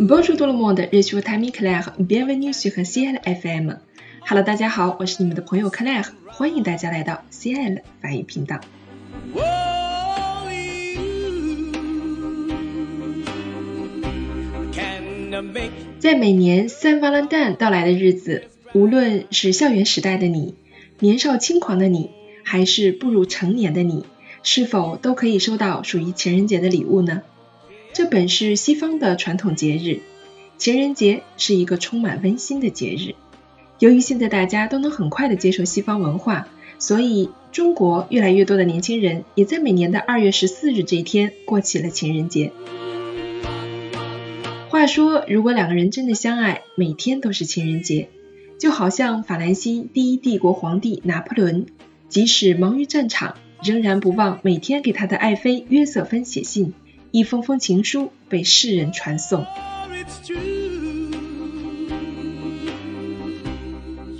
Bonjour tout le monde, je suis Tammy Claire, bienvenue sur CL FM. Hello，大家好，我是你们的朋友 Claire，欢迎大家来到 CL 法语频道。在每年三 Valentine 到来的日子，无论是校园时代的你，年少轻狂的你，还是步入成年的你，是否都可以收到属于情人节的礼物呢？这本是西方的传统节日，情人节是一个充满温馨的节日。由于现在大家都能很快的接受西方文化，所以中国越来越多的年轻人也在每年的二月十四日这一天过起了情人节。话说，如果两个人真的相爱，每天都是情人节，就好像法兰西第一帝国皇帝拿破仑，即使忙于战场，仍然不忘每天给他的爱妃约瑟芬写信。一封封情书被世人传颂。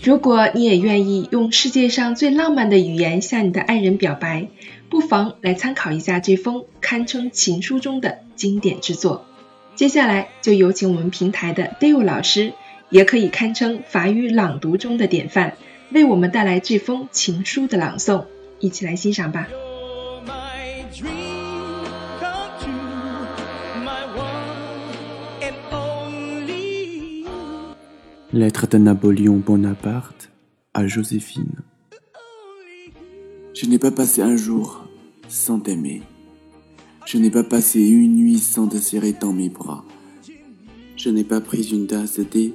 如果你也愿意用世界上最浪漫的语言向你的爱人表白，不妨来参考一下这封堪称情书中的经典之作。接下来就有请我们平台的 Dale 老师，也可以堪称法语朗读中的典范，为我们带来这封情书的朗诵，一起来欣赏吧。Lettre de Napoléon Bonaparte à Joséphine. Je n'ai pas passé un jour sans t'aimer. Je n'ai pas passé une nuit sans te serrer dans mes bras. Je n'ai pas pris une tasse de thé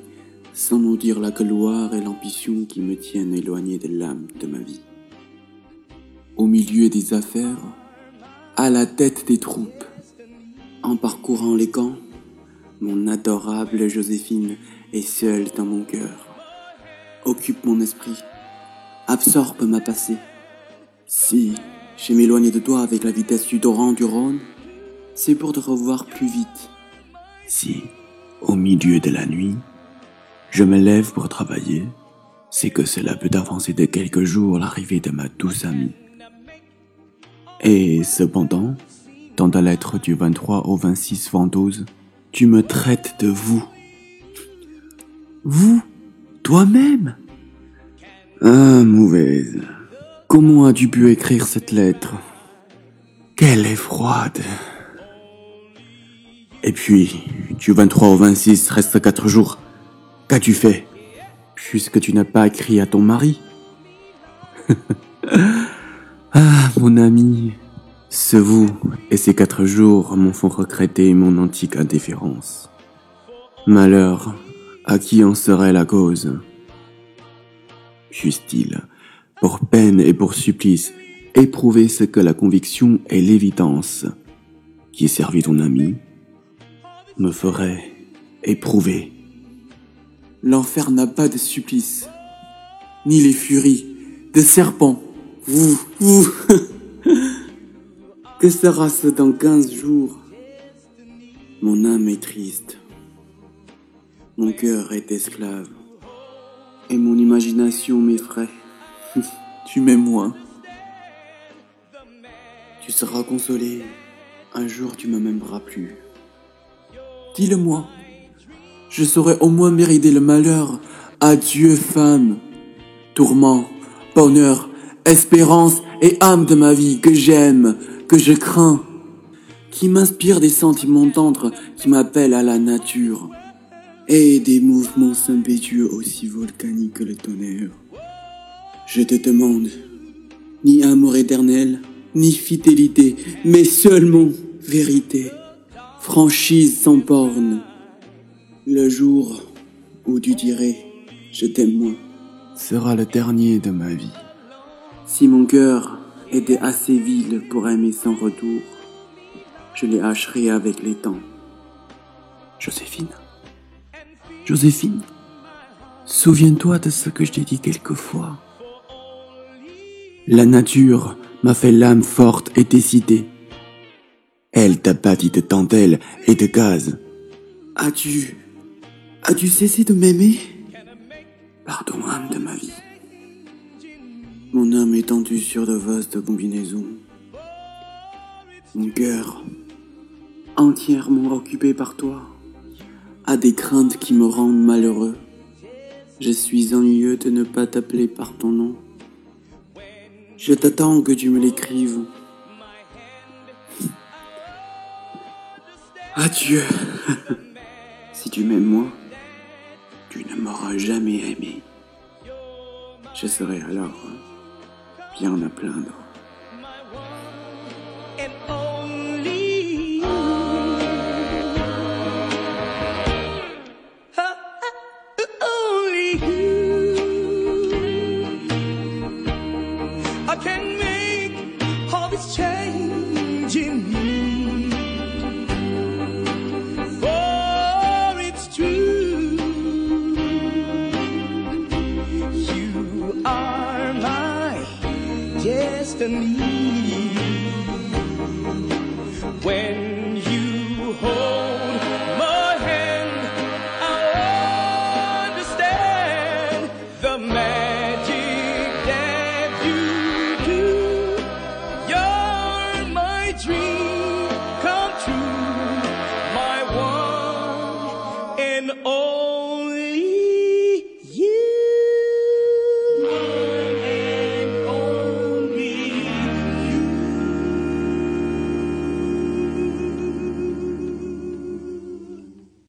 sans nous dire la gloire et l'ambition qui me tiennent éloigné de l'âme de ma vie. Au milieu des affaires, à la tête des troupes, en parcourant les camps, mon adorable Joséphine est seule dans mon cœur. Occupe mon esprit, absorbe ma passé. Si je m'éloigne de toi avec la vitesse du torrent du Rhône, c'est pour te revoir plus vite. Si, au milieu de la nuit, je me lève pour travailler, c'est que cela peut avancer de quelques jours l'arrivée de ma douce amie. Et cependant, dans ta lettre du 23 au 26 Vendose, tu me traites de vous. Vous Toi-même? Ah, mauvaise. Comment as-tu pu écrire cette lettre? Qu'elle est froide. Et puis, du 23 au 26 reste quatre jours. Qu'as-tu fait? Puisque tu n'as pas écrit à ton mari. ah, mon ami, ce vous et ces quatre jours m'ont font regretter mon antique indifférence. Malheur à qui en serait la cause Juste-il, pour peine et pour supplice, éprouver ce que la conviction et l'évidence, qui servi ton ami, me ferait éprouver. L'enfer n'a pas de supplice, ni les furies de serpents. Vous, vous. que sera-ce dans quinze jours? Mon âme est triste. Mon cœur est esclave. Et mon imagination m'effraie. tu m'aimes moins. Tu seras consolé. Un jour tu me m'aimeras plus. Dis-le-moi. Je saurais au moins mériter le malheur. Adieu, femme. Tourment, bonheur, espérance et âme de ma vie que j'aime, que je crains, qui m'inspire des sentiments tendres, qui m'appellent à la nature et des mouvements impétueux aussi volcaniques que le tonnerre. Je te demande, ni amour éternel, ni fidélité, mais seulement vérité, franchise sans borne. Le jour où tu dirais je t'aime moins sera le dernier de ma vie. Si mon cœur était assez vil pour aimer sans retour, je les hacherai avec les temps. Joséphine? Joséphine, souviens-toi de ce que je t'ai dit quelquefois. La nature m'a fait l'âme forte et décidée. Elle t'a bâti de dentelle et de gaz. As-tu... As-tu cessé de m'aimer? Pardon, âme de ma vie. Mon âme est tendue sur de vastes combinaisons. Mon cœur, entièrement occupé par toi a des craintes qui me rendent malheureux. Je suis ennuyeux de ne pas t'appeler par ton nom. Je t'attends que tu me l'écrives. Adieu. si tu m'aimes moi, tu ne m'auras jamais aimé. Je serai alors bien à plaindre. When you hold